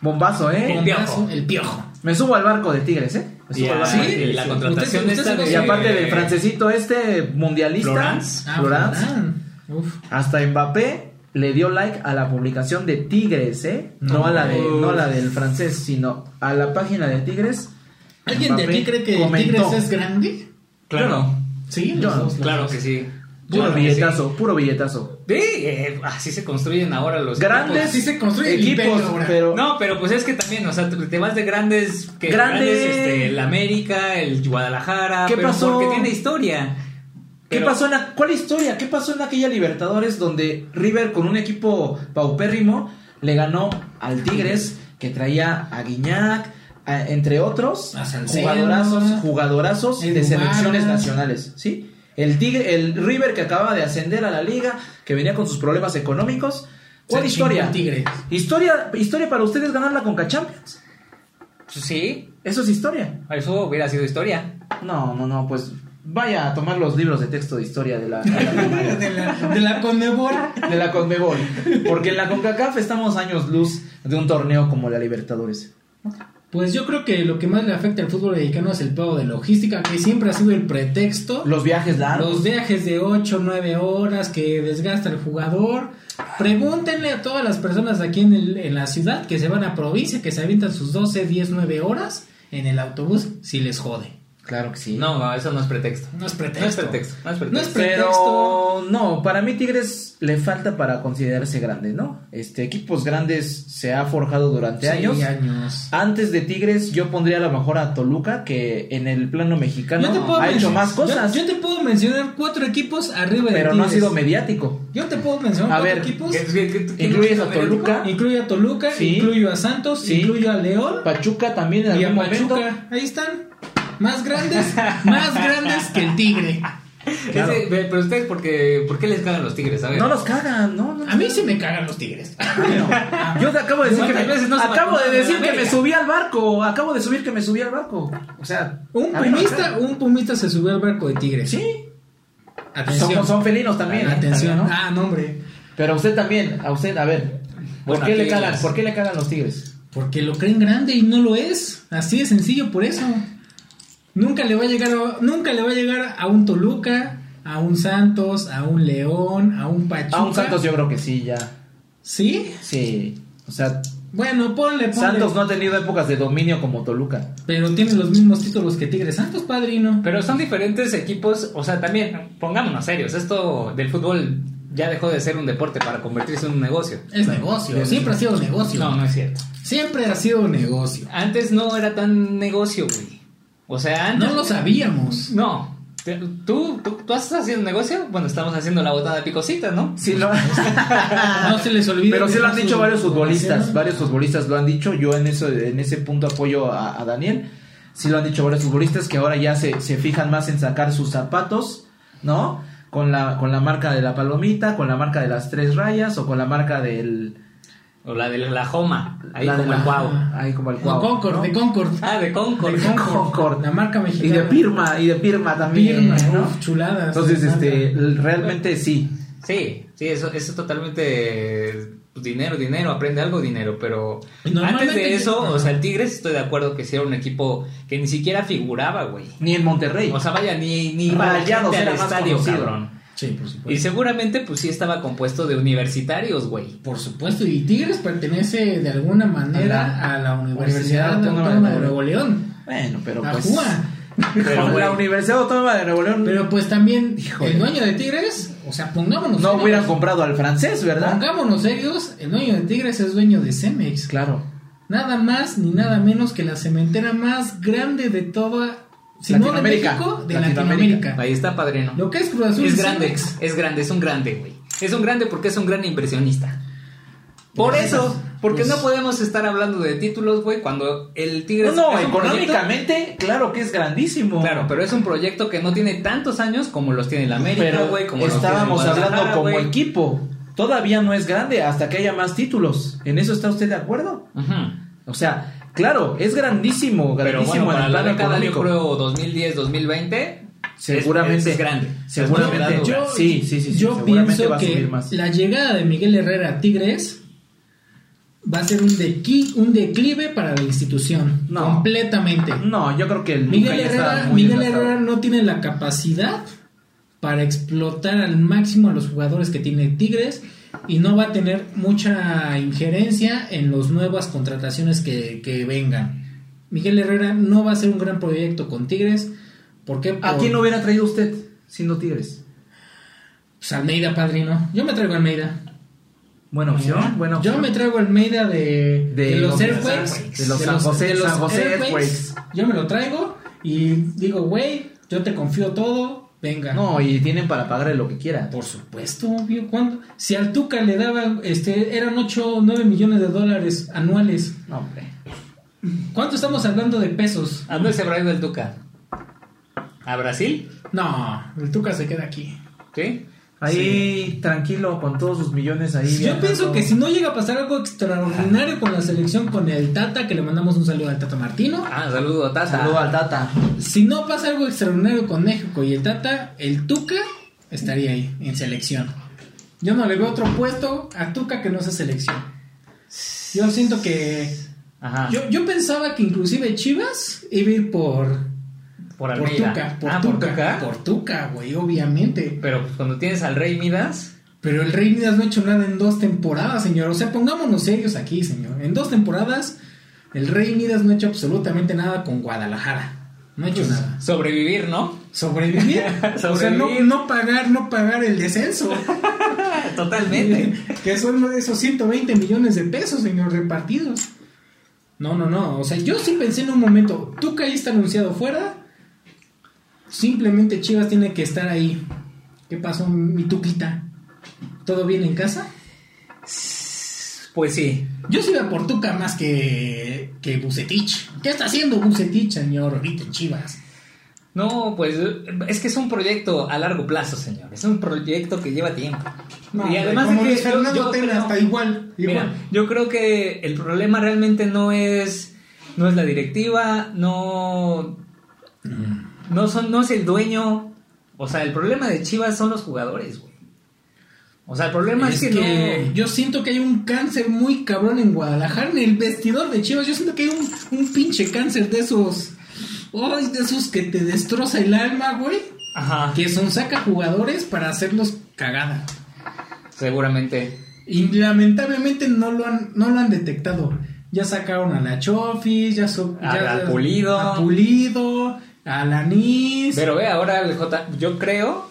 Bombazo, ¿eh? El Piojo. Bombazo, el piojo. Me subo al barco de Tigres, ¿eh? Estuvo Y, al Barça. sí, la contratación ¿Usted- esta usted de... se Y aparte del francesito este mundialista, Florence. Ah, Florence, Florán. Uf. hasta Mbappé le dio like a la publicación de Tigres, ¿eh? No, No. a la de no a la del francés, sino a la página de Tigres. ¿Alguien de aquí cree que comentó. Tigres es grande? Claro, Sí, Yo no, claro que sí. Puro Claro billetazo, puro billetazo. Sí, eh, así se construyen ahora los Grandes Así se construye el equipos, pero No, pero pues es que también, o sea, te vas de grandes, que Grande. grandes, este, el América, el Guadalajara, ¿Qué pero pasó? porque tiene historia. ¿Qué Pero- pasó en la, cuál historia? ¿Qué pasó en aquella Libertadores donde River con un equipo paupérrimo le ganó al Tigres que traía a Guiñac, entre otros jugadorazos, jugadorazos de selecciones nacionales, ¿sí? El Tigre, el River que acababa de ascender a la liga, que venía con sus problemas económicos. ¿Cuál historia? Tigre. Historia, historia para ustedes ganar la Conca Champions. Pues sí, Eso es historia. eso hubiera sido historia. No, no, no, pues vaya a tomar los libros de texto de historia de la, de la. De la, de la Conmebol. de la Conmebol. Porque en la CONCACAF estamos años luz de un torneo como la Libertadores. Pues yo creo que lo que más le afecta al fútbol mexicano es el pedo de logística, que siempre ha sido el pretexto. Los viajes largos. Los viajes de 8 o 9 horas que desgasta el jugador. Pregúntenle a todas las personas aquí en, el- en la ciudad que se van a provincia, que se avientan sus 12, 10, 9 horas en el autobús, si les jode. Claro que sí. No, eso no es pretexto. No es No pretexto. es pretexto, no es No es pretexto. pretexto. Pero no, para mí Tigres le falta para considerarse grande, ¿no? Este equipos grandes se ha forjado durante Sí, años. años. Antes de Tigres yo pondría a lo mejor a Toluca que en el plano mexicano ha hecho más cosas, Yo, yo te puedo mencionar cuatro equipos arriba de pero no ha sido mediático. Yo te puedo mencionar A cuatro ver, equipos. ¿Qué- qué- qué- qué- ¿Incluyes a Toluca? Incluyo a Toluca, Sí. incluyo a Santos, Sí. incluyo a León Pachuca también en y a algún momento. Ahí están. Más grandes, más grandes que el Tigre. Claro. Ese- ve- pero ustedes, ¿por qué, ¿por qué les cagan los tigres? A ver. No los cagan, no, no. A mí sí me cagan los Tigres. Yo te acabo de decir que me, ¿Cuántas veces no se acabo de decir que me subí al barco, acabo de subir que me subí al barco. O sea, Un pumista, un pumista se subió al barco de Tigres. Sí, Atención. son, son felinos también. ¿eh? Atención. También, ¿no? Ah, no, hombre. Pero a usted también, a usted, a ver, ¿por Bueno, qué le cagan? ¿Por qué le cagan los tigres? Porque lo creen grande y no lo es. Así de sencillo por eso. Nunca le va a llegar a, nunca le va a llegar a un Toluca, a un Santos, a un León, a un Pachuca. A un Santos yo creo que sí, ya. ¿Sí? Sí. O sea, Bueno, ponle, ponle. Santos no ha tenido épocas de dominio como Toluca. Pero tiene los mismos títulos que Tigres Santos, padrino. Pero son diferentes equipos, o sea, también, pongámonos serios, esto del fútbol ya dejó de ser un deporte para convertirse en un negocio. Es negocio, siempre ha sido negocio. No, no es cierto. Siempre ha sido negocio. Antes no era tan negocio, güey. O sea, antes... No lo sabíamos. No. ¿Tú, tú, tú estás haciendo negocio? Bueno, estamos haciendo la botada de picositas, ¿no? Sí, lo... No se les olvide. Pero sí lo han dicho su varios futbolistas, varios futbolistas lo han dicho, yo en eso, en ese punto apoyo a, a Daniel, sí lo han dicho varios futbolistas que ahora ya se, se fijan más en sacar sus zapatos, ¿no? Con la, con la marca de la palomita, con la marca de las tres rayas o con la marca del... O la de la Joma, ahí la de como la- el Cuau. Ahí como el cuau, Concord, ¿no? de Concord. Ah, de Concord. De Concord. Concord. La marca Y mexicana. de Pirma, y de Pirma también, Pirma, ¿no? uf, chuladas. Entonces, este, realmente sí. Sí, sí, eso, eso es totalmente pues, dinero, dinero, aprende algo, dinero, pero Y antes de eso, o sea, el Tigres estoy de acuerdo que sí era un equipo que ni siquiera figuraba, güey. Ni en Monterrey. O sea, vaya, ni, ni iba al estadio, conocido. cabrón. Sí, por supuesto. Y seguramente, pues sí estaba compuesto de universitarios, güey. Por supuesto, y Tigres pertenece de alguna manera a la, Universidad, Universidad Autónoma Autónoma de de Nuevo León. Bueno, pero La pues... JUA. Pero, con la Universidad Autónoma de Nuevo León Pero pues también Híjole. el dueño de Tigres, o sea, pongámonos no serios. hubieran comprado al francés, ¿verdad? Pongámonos serios, el dueño de Tigres es dueño de Cemex. Claro. Nada más ni nada menos que la cementera más grande de toda, si no de Latinoamérica. México, de Latinoamérica. Latinoamérica. ahí está padrino. Lo que es Cruz Azul Es grande, Cemex, es grande, es un grande, güey. Es un grande porque es un gran inversionista. Por eso, porque pues- no podemos estar hablando de títulos, güey, cuando el Tigres No, no, es proyecto- económicamente, claro que es grandísimo. Claro, pero es un proyecto que no tiene tantos años como los tiene el América, güey, como estábamos hablando como equipo. Todavía no es grande hasta que haya más títulos. ¿En eso está usted de acuerdo? Ujú. O sea, claro, es grandísimo, Pero grandísimo bueno, para en la década, yo creo 2010, 2020, Seguramente. es, es grande. Seguramente. Yo, Sí, sí, sí, sí, yo pienso que la llegada de Miguel Herrera a Tigres va a ser un, dequi- un declive para la institución. No. completamente. No, yo creo que el Miguel Tuca ya está Herrera, Miguel. Herrera no tiene la capacidad para explotar al máximo a los jugadores que tiene Tigres y no va a tener mucha injerencia en las nuevas contrataciones que, que vengan. Miguel Herrera no va a ser un gran proyecto con Tigres. ¿Por qué? ¿A quién hubiera traído usted siendo Tigres? Pues Almeida, padrino. Yo me traigo a Almeida. Buena opción, buena opción. Yo me traigo a Almeida de, De de los los Airquakes. de los San José- San José Earthquakes. Yo me lo traigo y digo, güey, yo te confío todo. Venga. No, y tienen para pagarle lo que quiera. Por supuesto, obvio. ¿Cuándo? Si al Tuca le daban, este, eran 8 o 9 millones de dólares anuales. No, hombre. ¿Cuánto estamos hablando de pesos? ¿A dónde se habrá ido el Tuca? ¿A Brasil? No, el Tuca se queda aquí. ¿Sí? Ahí tranquilo con todos sus millones ahí. Yo viajando. pienso que si no llega a pasar algo extraordinario con la selección, con el Tata, que le mandamos un saludo al Tata Martino. Ah, saludo a Tata. Saludo al Tata. Si no pasa algo extraordinario con México y el Tata, el Tuca estaría ahí, en selección. Yo no le veo otro puesto a Tuca que no sea selección. Yo siento que... Ajá. Yo, yo pensaba que inclusive Chivas iba a ir por... por Por Almeida. Tuca, por ah, Tuca, por Tuca. por Tuca, güey, obviamente. Pero pues, cuando tienes al Rey Midas, Pero el Rey Midas no ha hecho nada en dos temporadas, señor. O sea, pongámonos serios aquí, señor. En dos temporadas, el Rey Midas no ha hecho absolutamente nada con Guadalajara. No ha hecho nada. sobrevivir, ¿no? Sobrevivir. O sea, no, no pagar, no pagar el descenso. Totalmente. que son esos 120 millones de pesos, señor, repartidos. No, no, no. O sea, yo sí pensé en un momento, tú caíste anunciado fuera. Simplemente Chivas tiene que estar ahí. ¿Qué pasó, mi tuquita? ¿Todo bien en casa? Pues sí. Yo sí iba por Tuca más que, que Bucetich. ¿Qué está haciendo Bucetich, señor, ahorita en Chivas? No, pues es que es un proyecto a largo plazo, señor. Es un proyecto que lleva tiempo. No, y además como de que Fernando yo- yo Tena, creo- hasta igual. Mira, yo creo que el problema realmente no es no es la directiva, no no son no es el dueño, o sea, el problema de Chivas son los jugadores, güey. O sea, el problema es, es que, que no yo siento que hay un cáncer muy cabrón en Guadalajara, en el vestidor de Chivas. Yo siento que hay un, un pinche cáncer de esos. Ay, de esos que te destroza el alma, güey. Ajá, Que son saca jugadores para hacerlos cagada. seguramente. Y lamentablemente no lo han, no lo han detectado. Ya sacaron a la Chofis, ya, so- A ya- la Pulido. a Pulido, a la Nis. Pero ve ahora el J, yo creo,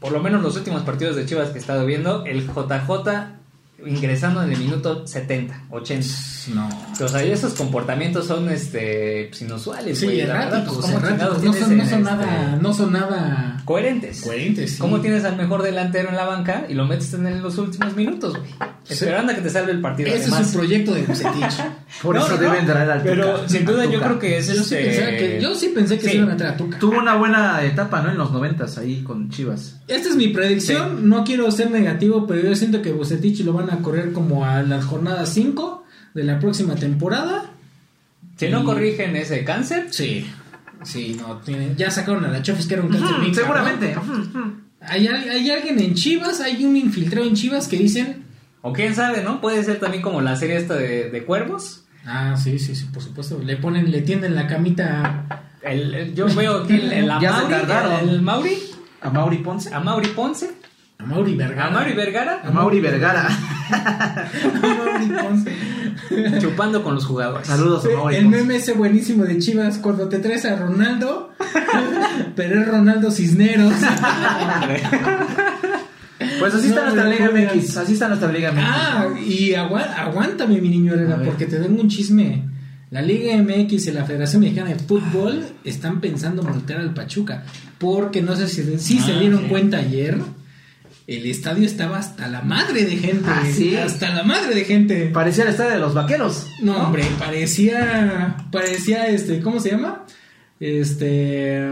por lo menos los últimos partidos de Chivas que he estado viendo, el JJ ingresando en el minuto 70, 80. no. O sea, esos comportamientos son este pues, inusuales, güey. Erráticos, pues, ¿cómo erráticos. chingados No son, no este- nada, no son nada coherentes. coherentes. sí. ¿Cómo tienes al mejor delantero en la banca y lo metes en los últimos minutos, güey? Esperando a que te salve el partido. Ese además. es un proyecto de Bucetich. Por No, eso no, deben traer al Pero Tuca. sin duda yo creo que es yo, sí este... pensaba que, yo sí pensé que Sí. se iban a traer a Tuca. Tuvo una buena etapa, ¿no? En los noventas ahí con Chivas. Esta es mi predicción. No quiero ser negativo, pero yo siento que Bucetich lo van a correr como a la jornada 5 de la próxima temporada. Si no corrigen ese cáncer, Sí. Sí, no, tienen, ya sacaron a la Chofis que era un cáncer bien Seguramente. Hay, hay alguien en Chivas, hay un infiltrado en Chivas que dicen. O quién sabe, ¿no? Puede ser también como la serie esta de, de cuervos. Ah, sí, sí, sí, por supuesto. Le ponen, le tienden la camita. El, el- yo veo aquí el, el, a Ya se Mauri, tardaron. el, el Mauri, A Mauri Ponce. a Mauri Ponce, A Mauri Vergara. a Mauri Vergara, A Mauri Vergara. A Mauri Ponce. chupando con los jugadores. Saludos a Mauri El Ponce. meme ese buenísimo de Chivas cuando te traes a Ronaldo, pero es Ronaldo Cisneros. Pues así está No, nuestra no, Liga MX. Así está nuestra Liga MX. ah, y agua- aguántame, mi niño Herrera, porque te tengo un chisme. La Liga MX y la Federación Mexicana de Fútbol están pensando multar al Pachuca. Porque no sé si, si se Ah, dieron sí. cuenta ayer. El estadio estaba hasta la madre de gente. Ah, ¿sí? Hasta la madre de gente. Parecía el estadio de los vaqueros. No, hombre, parecía. Parecía este. ¿Cómo se llama? Este.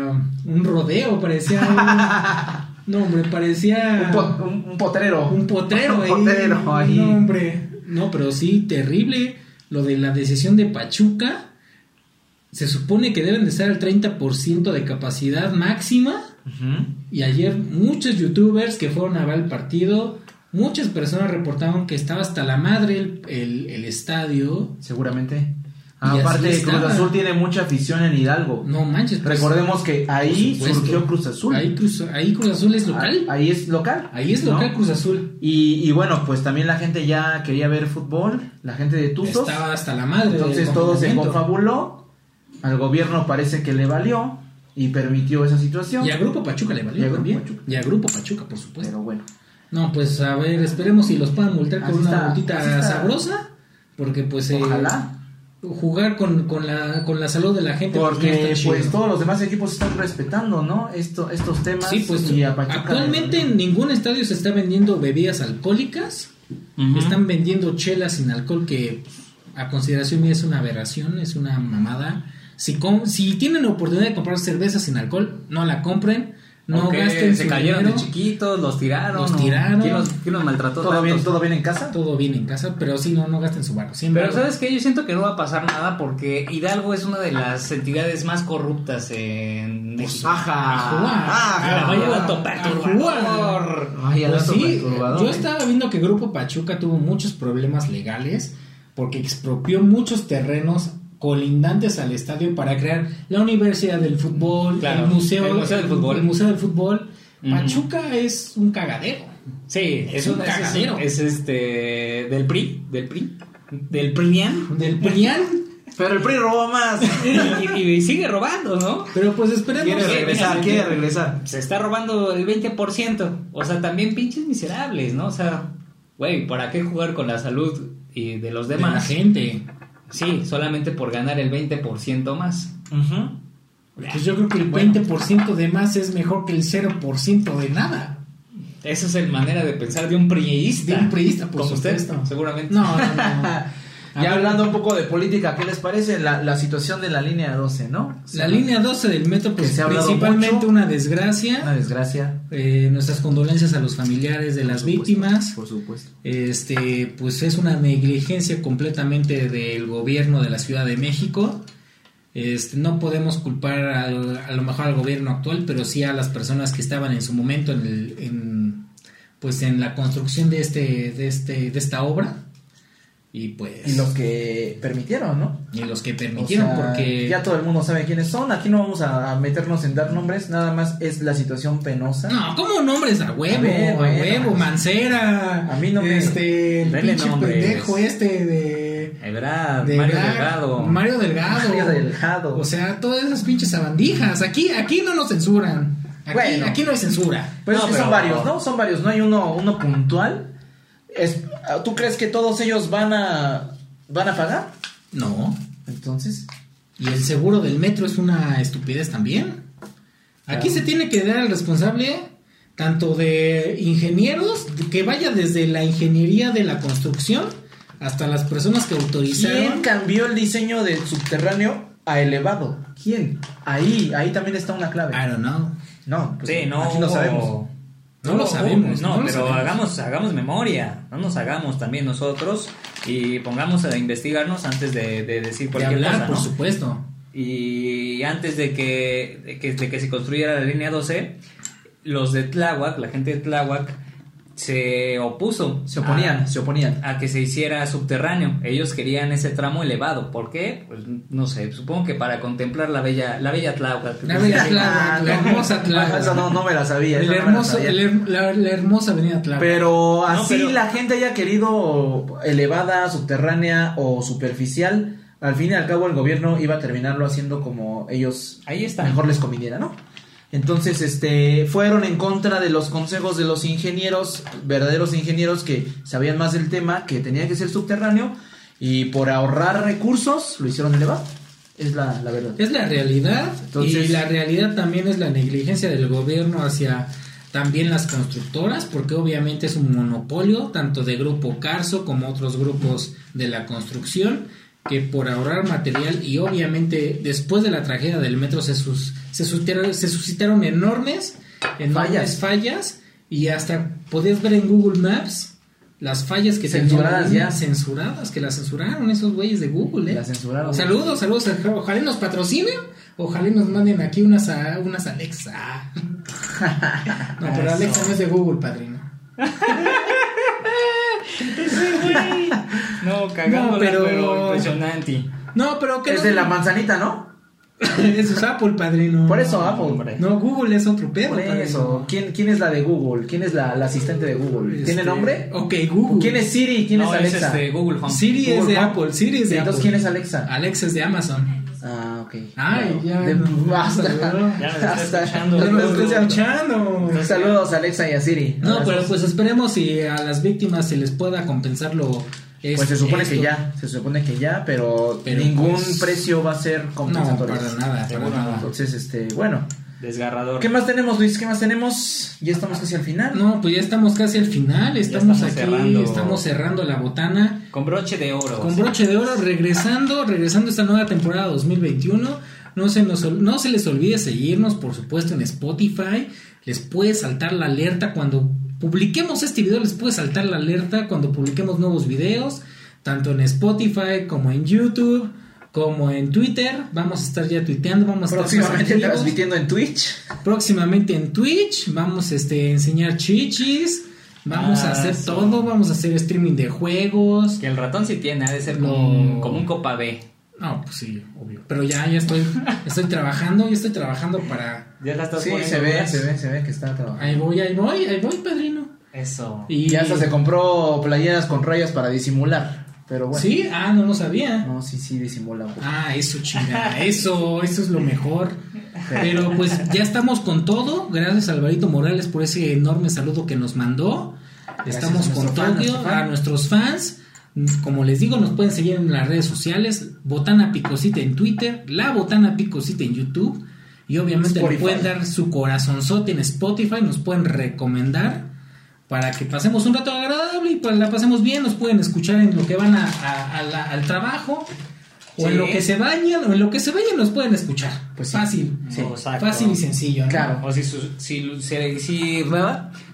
Un rodeo, parecía. un- no, hombre, parecía. Un, po- un- un potrero. un potrero Un potrero ahí. No, hombre. No, pero sí, terrible. Lo de la decisión de Pachuca. Se supone que deben de estar al 30% de capacidad máxima. Y ayer muchos youtubers que fueron a ver el partido muchas personas reportaron que estaba hasta la madre el, el- el estadio. Seguramente. Aparte, Cruz. Azul tiene mucha afición en Hidalgo. No manches. pues, Recordemos que ahí surgió Cruz Azul. Ahí Cruz, ahí Cruz Azul es local. Ah, Ahí es local. Ahí es local ¿no? Cruz Azul. Y, y bueno, pues también la gente ya quería ver fútbol, la gente de Tuzos. Estaba hasta la madre. Entonces todo se confabuló. Al gobierno parece que le valió y permitió esa situación. Y a Grupo Pachuca le valió Y a Grupo también. Pachuca. Y a Grupo Pachuca, por supuesto. Pero bueno. No, pues a ver, esperemos si los puedan multar con Así una multita sabrosa. Porque pues eh, Ojalá. Jugar con, con, la, con la salud de la gente. pues, Porque pues todos los demás equipos están respetando, ¿no? Esto, estos temas. Sí, pues y actualmente en ningún estadio se está vendiendo bebidas alcohólicas. Están vendiendo chelas sin alcohol que a consideración mía es una aberración, es una mamada. Si, com- si tienen la oportunidad de comprar cerveza sin alcohol, no la compren. No gasten se su cayeron dinero. de chiquitos, los tiraron. Los o tiraron. ¿Quién los, quién los maltrató ¿Todo bien, todo bien en casa? Todo bien en casa, pero sí, no, no gasten su barro. Pero sabes que yo siento que no va a pasar nada porque Hidalgo es una de las entidades más corruptas en México. Ajá. Ajá. A vaya dato A perturbador. Vaya Pues sí, perturbador, yo estaba viendo que Grupo Pachuca tuvo muchos problemas legales porque expropió muchos terrenos colindantes al estadio para crear la Universidad del Fútbol, Claro, el Museo, el Museo del Fútbol. el Museo del Fútbol. Pachuca es un cagadero. Sí, es, Es un es- cagadero. es, este del PRI, del PRI, del PRIAN Del PRIAN. Pero el PRI robó más. y, y sigue robando, ¿no? Pero pues esperemos. quiere regresar, quiere regresar. Se está robando el 20%. O sea, también pinches miserables, ¿no? O sea, güey, ¿para qué jugar con la salud y de los de la demás? gente. Sí, solamente por ganar el 20% más. Pues yo creo que el 20% de más es mejor que el 0% de nada. Esa es la manera de pensar de un priista. De un priista, por Como usted, supuesto. seguramente. No, no, no. Ya hablando un poco de política, ¿qué les parece la, la situación de la línea 12, no? La línea 12 del metro, pues se ha principalmente mucho. una Una desgracia. desgracia. Eh, nuestras condolencias a los familiares de las supuesto, víctimas. Por supuesto. Este, pues es una negligencia completamente del gobierno de la Ciudad de México. Este, no podemos culpar al- a lo mejor al gobierno actual, pero sí a las personas que estaban en su momento en, el- en, pues en la construcción de este, de este, de esta obra. Y pues Y los que permitieron, ¿no? y los que O permitieron, sea, porque ya todo el mundo sabe quiénes son. Aquí no vamos a, a meternos en dar nombres, nada más es la situación penosa. No, ¿cómo nombres a huevo? A ver, a bueno, huevo, pues, Mancera. a mí no me- Este, el pinche pendejo este de. Ebrard, de Mario Delgado. Mario Delgado. Mario Delgado. O sea, todas esas pinches sabandijas. Aquí, aquí no nos censuran. Aquí, Bueno. aquí no hay censura. Pues No, son varios, ¿no? Son varios, no hay uno, uno puntual. Es, ¿Tú crees que todos ellos van a van a pagar? No. Entonces, Y el seguro del metro es una estupidez también. Aquí Claro. se tiene que dar al responsable tanto de ingenieros, que vaya desde la ingeniería de la construcción hasta las personas que ¿quién autorizaron. cambió el diseño del subterráneo a elevado? ¿Quién? Ahí, ahí también está una clave. I don't know. No, pues, Sí, no. aquí no sabemos. No lo sabemos, No, pero sabemos. hagamos, hagamos memoria. No nos hagamos también nosotros y pongamos a investigarnos antes de, de decir De cualquier hablar, cosa, por supuesto. Y antes de que, de que, de que se construyera la línea 12, los de Tláhuac, la gente de Tláhuac, se opuso. Se oponían, a- se oponían. a que se hiciera subterráneo. Ellos querían ese tramo elevado. ¿Por qué? Pues no sé, supongo que para contemplar la bella, la bella Tláhuac. La bella Tláhuac, Ah, la hermosa Tláhuac. No, no me la sabía. El esa no me la sabía. el la, la hermosa avenida Tláhuac. Pero así pero- la gente haya querido elevada, subterránea o superficial, al fin y al cabo el gobierno iba a terminarlo haciendo como ellos Ahí está. mejor les conviniera, ¿no? Entonces, este, fueron en contra de los consejos de los ingenieros, verdaderos ingenieros que sabían más del tema, que tenía que ser subterráneo, y por ahorrar recursos lo hicieron elevado. Es la, la verdad. Es la realidad Entonces- y la realidad también es la negligencia del gobierno hacia también las constructoras, porque obviamente es un monopolio tanto de Grupo Carso como otros grupos de la construcción que por ahorrar material y obviamente después de la tragedia del metro se, sus- se, suscitaron, se suscitaron enormes, enormes Fallas. fallas. y hasta podías ver en Google Maps las fallas que Censuradas ya. censuradas, que las censuraron esos güeyes de Google, ¿eh? Censuraron. Saludos, saludos. Ojalá nos patrocinen. Ojalá nos manden aquí unas, a- unas Alexa. No, pero. Alexa no es de Google, padrino. No, cagándola, No, pero- pero... impresionante. No, pero que Es de la manzanita, ¿no? Eso es Apple, padrino. Por eso Apple. Hombre. No, Google es otro pedo. Por eso. ¿Quién, ¿Quién es la de Google? ¿Quién es la, la asistente de Google? ¿Tiene Este, nombre? Ok, Google. ¿Quién es Siri? ¿Quién no, es es Alexa? este Google Home. Siri es de Home. Apple. Siri es de Entonces, Apple. ¿quién es Alexa? Alexa es de Amazon. Ah, ok. Ay, ya. De- no, basta. no. Ya nos está Basta. escuchando. Ya nos Saludos. está escuchando. Saludos a Alexa y a Siri. No, pero pues esperemos si a las víctimas se les pueda compensar lo. Pues se supone esto. que ya, se supone que ya, pero, Pero, ningún pues, precio va a ser No, compensatorio. para nada, para nada. Entonces, este, bueno, Desgarrador. ¿qué más tenemos, Luis? ¿Qué más tenemos? Ya estamos casi al final. No, pues ya estamos casi al final. Estamos, estamos aquí, cerrando. estamos cerrando la botana. Con broche de oro. Con broche de oro, regresando, regresando esta nueva temporada 2021. No se, nos, no se les olvide seguirnos, por supuesto, en Spotify. Les puede saltar la alerta cuando publiquemos este video, les puede saltar la alerta cuando publiquemos nuevos videos, tanto en Spotify como en YouTube, como en Twitter. Vamos a estar ya tuiteando, vamos a estar Próximamente activos. transmitiendo en Twitch. Próximamente en Twitch vamos este, a enseñar chichis. Vamos a Ah, hacer sí. todo, vamos a hacer streaming de juegos. Que el ratón sí tiene, ha de ser No. como, un, como un copa B. No, pues sí, obvio. Pero ya, ya estoy, estoy trabajando, ya estoy trabajando para. Ya la estás Sí, poniendo se ve, más. se ve, se ve que está trabajando. Ahí voy, ahí voy, ahí voy, padrino. Eso. Y Ya hasta se compró playeras con rayas para disimular. Pero bueno. Sí, ah, no lo sabía. No, sí, sí, disimula. Ah, eso chinga, eso, eso es lo mejor. Pero pues ya estamos con todo. Gracias Alvarito Morales por ese enorme saludo que nos mandó. Gracias Estamos con todo, nuestro a nuestros fans. Como les digo, nos pueden seguir en las redes sociales. Botana Picosita en Twitter, La Botana Picosita en YouTube. Y obviamente le pueden dar su corazonzote en Spotify. Nos pueden recomendar para que pasemos un rato agradable y pues la pasemos bien. Nos pueden escuchar en lo que van a- a- a la- al trabajo. O en lo que se bañan, o en lo que se vayan nos pueden escuchar. Pues sí. Fácil. Sí. Exacto. Fácil y sencillo. ¿no? Claro. O si su, si, si, si-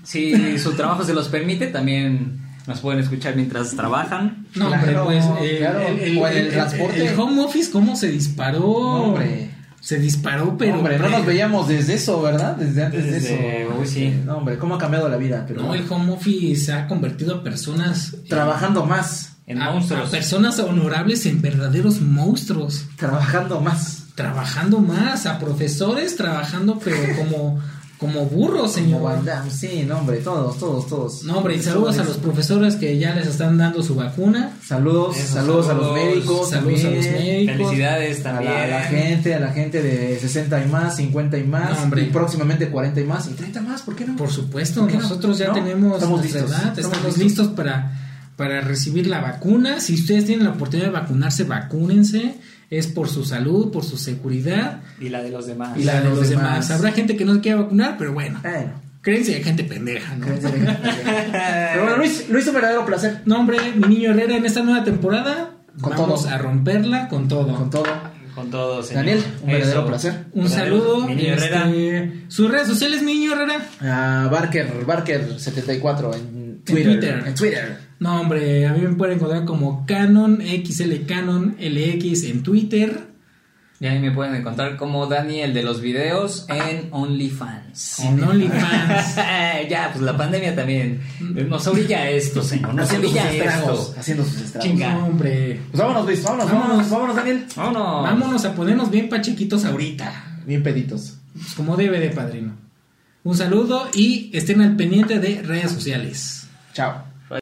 si su trabajo se los permite, también nos pueden escuchar mientras trabajan. No, Claro, hombre, pues eh, claro. O en el transporte. el home office, ¿cómo se disparó? No, hombre. Se disparó, pero. hombre, no nos veíamos desde eso, ¿verdad? Desde antes Desde- de eso. uy, sí. No, hombre, cómo ha cambiado la vida. Pero No, el home office se ha convertido a personas. eh, trabajando más, En a- monstruos. a personas honorables en verdaderos monstruos. trabajando más. Trabajando más, a profesores trabajando, pero como, como burros, Como señor. Van Damme, sí, no, hombre, todos, todos, todos. No, hombre, y saludos a los profesores que ya les están dando su vacuna. Saludos, Eso, saludos, a los médicos, Saludos a los médicos. Felicidades A también. la, a la gente, a la gente de 60 y más, 50 y más, No, hombre. y próximamente 40 y más, y 30 más, ¿por qué no? Por supuesto, ¿Por qué no? nosotros ya ¿No? tenemos Estamos listos, edad, estamos estamos, listos. listos, para, para recibir la vacuna. Si ustedes tienen la oportunidad de vacunarse, vacúnense. Es por su salud, por su seguridad Y la de los demás. y la de los demás. Habrá gente que no se quiera vacunar, pero bueno, Bueno, créense, hay gente pendeja, ¿no? Pero bueno, Luis, Luis, un verdadero placer. No, hombre, mi niño Herrera en esta nueva temporada Con vamos todo. a romperla con todo. Con todo. Con todos. señor. Daniel, un verdadero placer. Un Verdadero. saludo. Mi niño Herrera. este, sus redes sociales, mi niño Herrera. A Barker, Barker74 en Twitter. Twitter. En Twitter. No, hombre, a mí me pueden encontrar como Canon, XL Canon, LX en Twitter. Y ahí me pueden encontrar como Dani, el de los videos, en OnlyFans. En OnlyFans. ya, pues la pandemia también nos orilla a esto, señor. Nos Haciendo orilla estragos. esto. Haciendo sus estragos. Chinga. No, hombre. Pues vámonos, Luis, vámonos, vámonos, Vámonos. vámonos, Daniel. Vámonos. Vámonos a ponernos bien pachiquitos ahorita. Bien peditos. Pues como debe de padrino. Un saludo y estén al pendiente de redes sociales. Chao.